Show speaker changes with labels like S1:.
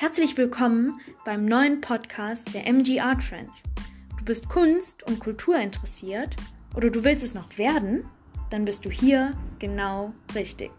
S1: Herzlich willkommen beim neuen Podcast der MG Art Friends. Du bist Kunst und Kultur interessiert oder du willst es noch werden? Dann bist du hier genau richtig.